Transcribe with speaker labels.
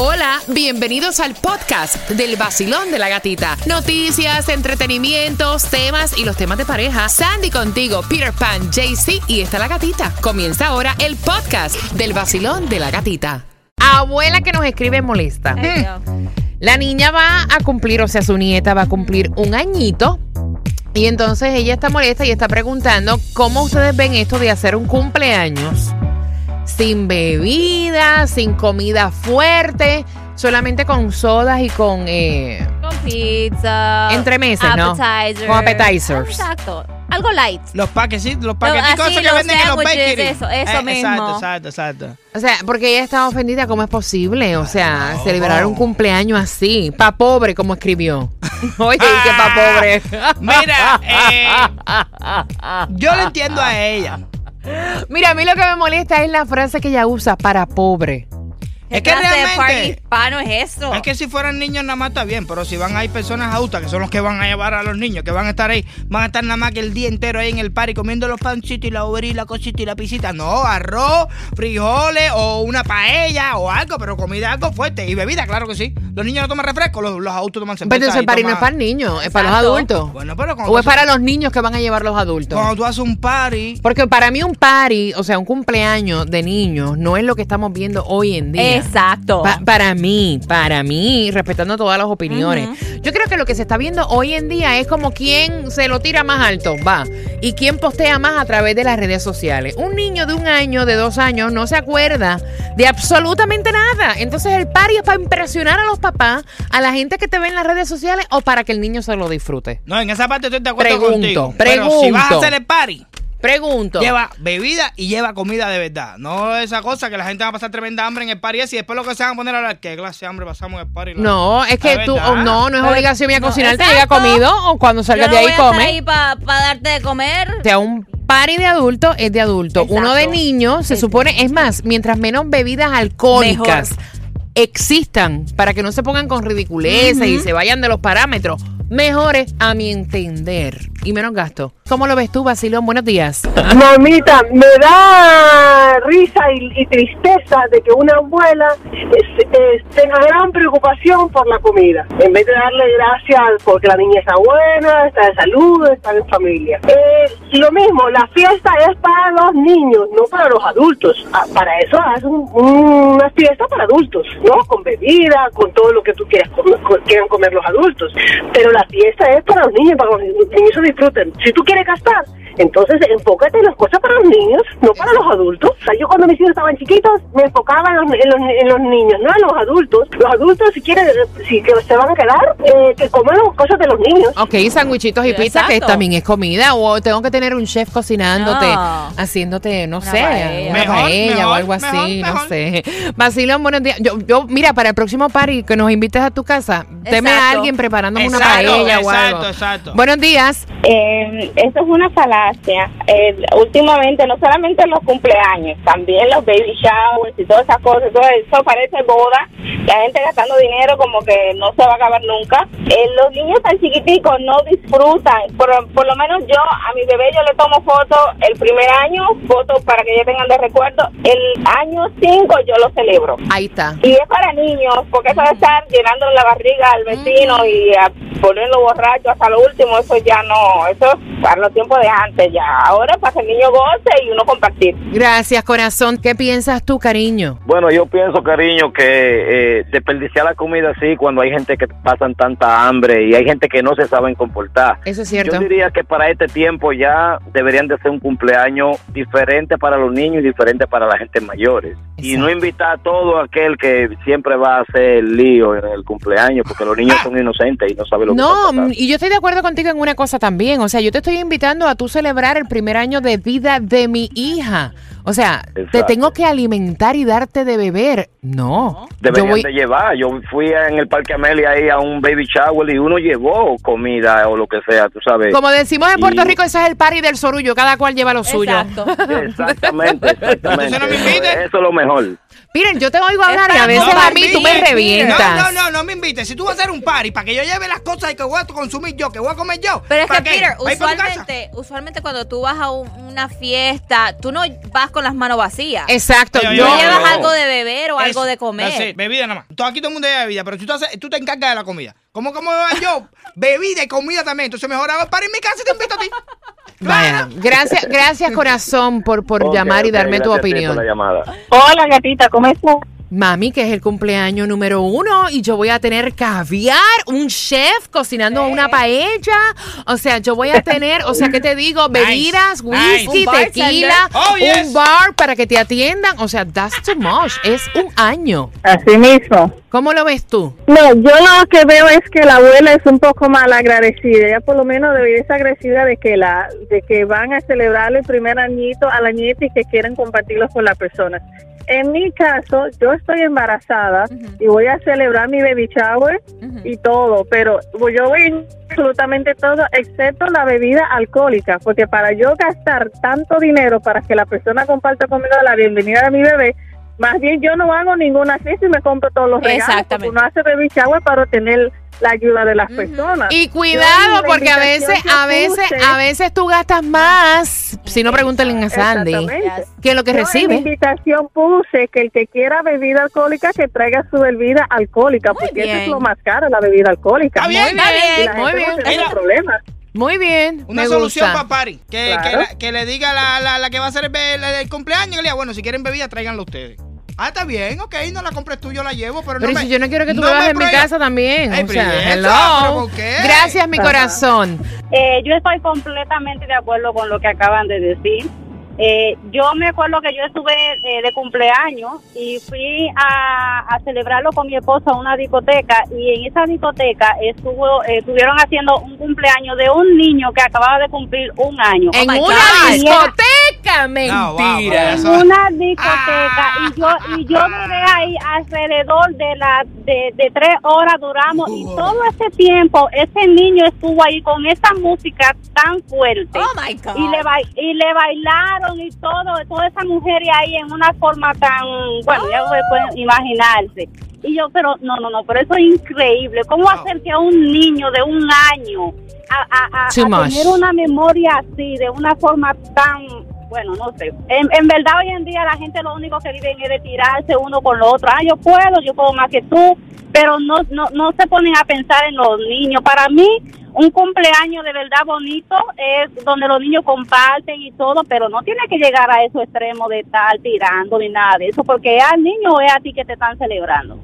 Speaker 1: Hola, bienvenidos al podcast del vacilón de la gatita. Noticias, entretenimientos, temas y los temas de pareja. Sandy contigo, Peter Pan, JC y está la gatita. Comienza ahora el podcast del vacilón de la gatita. Abuela que nos escribe molesta. Hmm. La niña va a cumplir, o sea, su nieta va a cumplir un añito. Y entonces ella está molesta y está preguntando cómo ustedes ven esto de hacer un cumpleaños sin bebida, sin comida fuerte, solamente con sodas y con... Eh,
Speaker 2: con pizza.
Speaker 1: Entre meses, ¿no? Con appetizers.
Speaker 2: Exacto. Algo light.
Speaker 3: Los paquecitos, los paquetitos que venden en los bakeries.
Speaker 2: Eso, eso
Speaker 3: eh,
Speaker 2: mismo.
Speaker 3: Exacto, exacto, exacto.
Speaker 1: O sea, porque ella estaba ofendida, ¿cómo es posible? O sea, celebrar un cumpleaños así, pa' pobre, como escribió. Oye, que pa' pobre.
Speaker 3: Mira, eh, yo lo entiendo a ella.
Speaker 1: Mira, a mí lo que me molesta es la frase que ella usa para pobre.
Speaker 3: Es que realmente.
Speaker 2: hispano es eso?
Speaker 3: Es que si fueran niños nada más está bien, pero si van ahí personas adultas que son los que van a llevar a los niños, que van a estar ahí, van a estar nada más que el día entero ahí en el party comiendo los pancitos y la uva y la cosita y la pisita. No, arroz, frijoles o una paella o algo, pero comida algo fuerte. Y bebida, claro que sí. Los niños no toman refresco, los, adultos toman cerveza.
Speaker 1: Pero el party no es para niños, es para los adultos.
Speaker 3: Bueno, pero
Speaker 1: o es para los niños que van a llevar los adultos.
Speaker 3: Cuando tú haces un party.
Speaker 1: Porque para mí un party, o sea, un cumpleaños de niños, no es lo que estamos viendo hoy en día.
Speaker 2: Exacto
Speaker 1: para mí, para mí, respetando todas las opiniones. Yo creo que lo que se está viendo hoy en día es como quién se lo tira más alto, va, y quién postea más a través de las redes sociales. Un niño de un año, de dos años, no se acuerda de absolutamente nada. Entonces el party es para impresionar a los papás, a la gente que te ve en las redes sociales o para que el niño se lo disfrute.
Speaker 3: No, en esa parte estoy de acuerdo
Speaker 1: pregunto,
Speaker 3: contigo.
Speaker 1: Pregunto.
Speaker 3: Pero si vas a hacer el party
Speaker 1: Pregunto.
Speaker 3: Lleva bebida y lleva comida de verdad. No esa cosa que la gente va a pasar tremenda hambre en el party y después lo que se van a poner a hablar, ¿qué clase de hambre pasamos en el party?
Speaker 1: No, es que tú, no, no es obligación mía cocinarte, llega comido o cuando salgas de ahí come.
Speaker 2: ahí para darte de comer.
Speaker 1: O sea, un party de adulto es de adulto. Uno de niño se supone, es más, mientras menos bebidas alcohólicas existan para que no se pongan con ridiculeces y se vayan de los parámetros mejores a mi entender y menos gasto. ¿Cómo lo ves tú, Basilón? Buenos días.
Speaker 4: Mamita, me da risa y, tristeza de que una abuela tenga gran preocupación por la comida. En vez de darle gracias porque la niña está buena, está de salud, está en familia. Eh, lo mismo, la fiesta es para los niños, no para los adultos. Ah, para eso haz una fiesta para adultos, ¿no? Con bebida, con todo lo que tú quieras quieran comer los adultos. Pero la fiesta es para los niños, para que los niños disfruten. Si tú quieres gastar, entonces enfócate en las cosas para los niños, no para los adultos. O sea, yo cuando mis hijos estaban chiquitos me enfocaba en los, en los, niños, no en los adultos. Los adultos si quieren, si que se van a quedar, eh, que coman las cosas de los niños.
Speaker 1: Ok, sandwichitos y pizza que también es comida o tengo que tener un chef cocinándote, haciéndote, no sé, una paella o algo así, no sé. Basilio, buenos días. Yo, yo, mira, para el próximo party que nos invites a tu casa, teme a alguien preparándome una paella o algo. Exacto, exacto. Buenos días.
Speaker 5: Eh, esto es una salada eh, últimamente, no solamente los cumpleaños, también los baby showers y todas esas cosas, todo eso parece boda, la gente gastando dinero como que no se va a acabar nunca. Eh, los niños tan chiquiticos no disfrutan, por, por lo menos yo a mi bebé yo le tomo fotos el primer año, fotos para que ellos tengan de recuerdo, el año 5 yo lo celebro.
Speaker 1: Ahí está.
Speaker 5: Y es para niños, porque eso de estar llenando la barriga al vecino y a ponerlo borracho hasta lo último, eso ya no, eso es para los tiempos de antes ya. Ahora para que el niño goce y uno compartir.
Speaker 1: Gracias, corazón. ¿Qué piensas tú, cariño?
Speaker 6: Bueno, yo pienso, cariño, que eh, desperdiciar la comida así cuando hay gente que pasan tanta hambre y hay gente que no se saben comportar.
Speaker 1: Eso es cierto.
Speaker 6: Yo diría que para este tiempo ya deberían de ser un cumpleaños diferente para los niños y diferente para la gente mayores. Y no invitar a todo aquel que siempre va a hacer lío en el cumpleaños porque los niños ah. son inocentes y no saben lo que
Speaker 1: No, y yo estoy de acuerdo contigo en una cosa también. O sea, yo te estoy invitando a tu celebrar el primer año de vida de mi hija. O sea, te tengo que alimentar y darte de beber. No.
Speaker 6: Deberían de llevar. Yo fui en el Parque Amelia ahí a un baby shower y uno llevó comida o lo que sea, tú sabes.
Speaker 1: Como decimos en Puerto Rico, ese es el party del sorullo. Cada cual lleva lo suyo.
Speaker 6: Exactamente, exactamente. Eso, es lo mejor.
Speaker 1: Miren, yo te oigo hablar y a veces
Speaker 3: No
Speaker 1: a mí tú me revientas.
Speaker 3: No, no, no, no me invites. Si tú vas a hacer un party para que yo lleve las cosas y que voy a consumir yo, que voy a comer yo.
Speaker 2: Pero es que. Peter, usualmente, usualmente cuando tú vas a un- una fiesta, tú no vas con las manos vacías.
Speaker 1: Exacto,
Speaker 2: Tú
Speaker 1: yo
Speaker 3: oye,
Speaker 2: llevas
Speaker 6: no.
Speaker 2: algo de beber o algo de comer.
Speaker 3: it, bebida nada más. Todo aquí todo el mundo lleva bebida, pero tú te, haces- tú te encargas de la comida. ¿Cómo, cómo voy yo? bebida y comida también. Entonces mejor hago el party en mi casa y te invito a ti.
Speaker 1: Vaya, gracias, gracias corazón por, por llamar y darme tu opinión.
Speaker 6: la llamada.
Speaker 5: Hola, gatita, ¿cómo estás?
Speaker 1: Mami, que es el cumpleaños número uno y yo voy a tener caviar, un chef cocinando una paella. O sea, yo voy a tener, o sea, ¿qué te digo? Bebidas,
Speaker 3: nice.
Speaker 1: whisky, tequila,
Speaker 3: Oh, yes.
Speaker 1: un bar para que te atiendan. O sea, that's too much. Es un año.
Speaker 5: Así mismo.
Speaker 1: ¿Cómo lo ves tú?
Speaker 5: No, yo lo que veo es que la abuela es un poco mal agradecida. Ella por lo menos debería estar agradecida de que la, de que van a celebrar el primer añito a la nieta y que quieren compartirlo con las personas. En mi caso, yo estoy embarazada y voy a celebrar mi baby shower y todo, pero yo voy a absolutamente todo excepto la bebida alcohólica, porque para yo gastar tanto dinero para que la persona comparta conmigo la bienvenida de mi bebé, más bien yo no hago ninguna fiesta y me compro todos los regalos,
Speaker 2: Exactamente.
Speaker 5: uno hace baby shower para tener la ayuda de las personas.
Speaker 1: Y cuidado, porque a veces, a veces, a veces tú gastas más, si no pregúntale a Sandy,
Speaker 5: Exactamente.
Speaker 1: que lo que
Speaker 5: Yo en la
Speaker 1: recibe.
Speaker 5: invitación puse que el que quiera bebida alcohólica que traiga su bebida alcohólica,
Speaker 2: Muy
Speaker 5: porque eso
Speaker 2: bien.
Speaker 5: es lo más caro, la bebida alcohólica.
Speaker 3: Está bien,
Speaker 1: está bien,
Speaker 5: la
Speaker 1: muy
Speaker 5: gente no
Speaker 1: bien.
Speaker 5: tiene
Speaker 3: Mira.
Speaker 5: problemas.
Speaker 1: Muy bien,
Speaker 3: Una
Speaker 1: me
Speaker 3: solución
Speaker 1: gusta.
Speaker 3: para party. Que,
Speaker 5: Claro.
Speaker 3: le diga la, la, la que va a hacer el, el- el cumpleaños. Que le diga, bueno, si quieren bebida, tráiganlo ustedes. Ah, está bien, ok, no la compres tú, yo la llevo, pero,
Speaker 1: Pero
Speaker 3: no
Speaker 1: si
Speaker 3: me,
Speaker 1: yo no quiero que tú
Speaker 3: no me
Speaker 1: en mi casa también.
Speaker 3: Ay,
Speaker 1: o sea,
Speaker 3: princesa,
Speaker 1: hello. Gracias, mi
Speaker 5: Ajá.
Speaker 1: corazón.
Speaker 7: Eh, yo estoy completamente de acuerdo con lo que acaban de decir. Eh, yo me acuerdo que yo estuve eh, de cumpleaños y fui a, a celebrarlo con mi esposa a una discoteca y en esa discoteca estuvo eh, estuvieron haciendo un cumpleaños de un niño que acababa de cumplir un año.
Speaker 1: En
Speaker 2: Oh
Speaker 1: una
Speaker 2: God.
Speaker 1: discoteca,
Speaker 3: No, wow,
Speaker 1: mentira.
Speaker 3: wow,
Speaker 7: En una discoteca
Speaker 3: Ah.
Speaker 7: y yo y yo duré ahí alrededor de la de, de tres horas duramos y todo ese tiempo ese niño estuvo ahí con esa música tan fuerte
Speaker 2: Oh my God.
Speaker 7: y le bai- y le bailaron y todo toda esa mujer ahí en una forma tan bueno ya pueden imaginarse. Y yo pero no no no pero eso es increíble. Cómo
Speaker 3: Wow.
Speaker 7: hacer que a un niño de un año a, a- tener una memoria así de una forma tan bueno no sé. En, en verdad hoy en día la gente lo único que viven es de tirarse uno con lo otro. Ah yo puedo yo puedo más que tú pero no no no se ponen a pensar en los niños para mí un cumpleaños de verdad bonito es donde los niños comparten y todo, pero no tiene que llegar a esos extremos de estar tirando ni nada de eso, porque es al niño o es a ti que te están celebrando.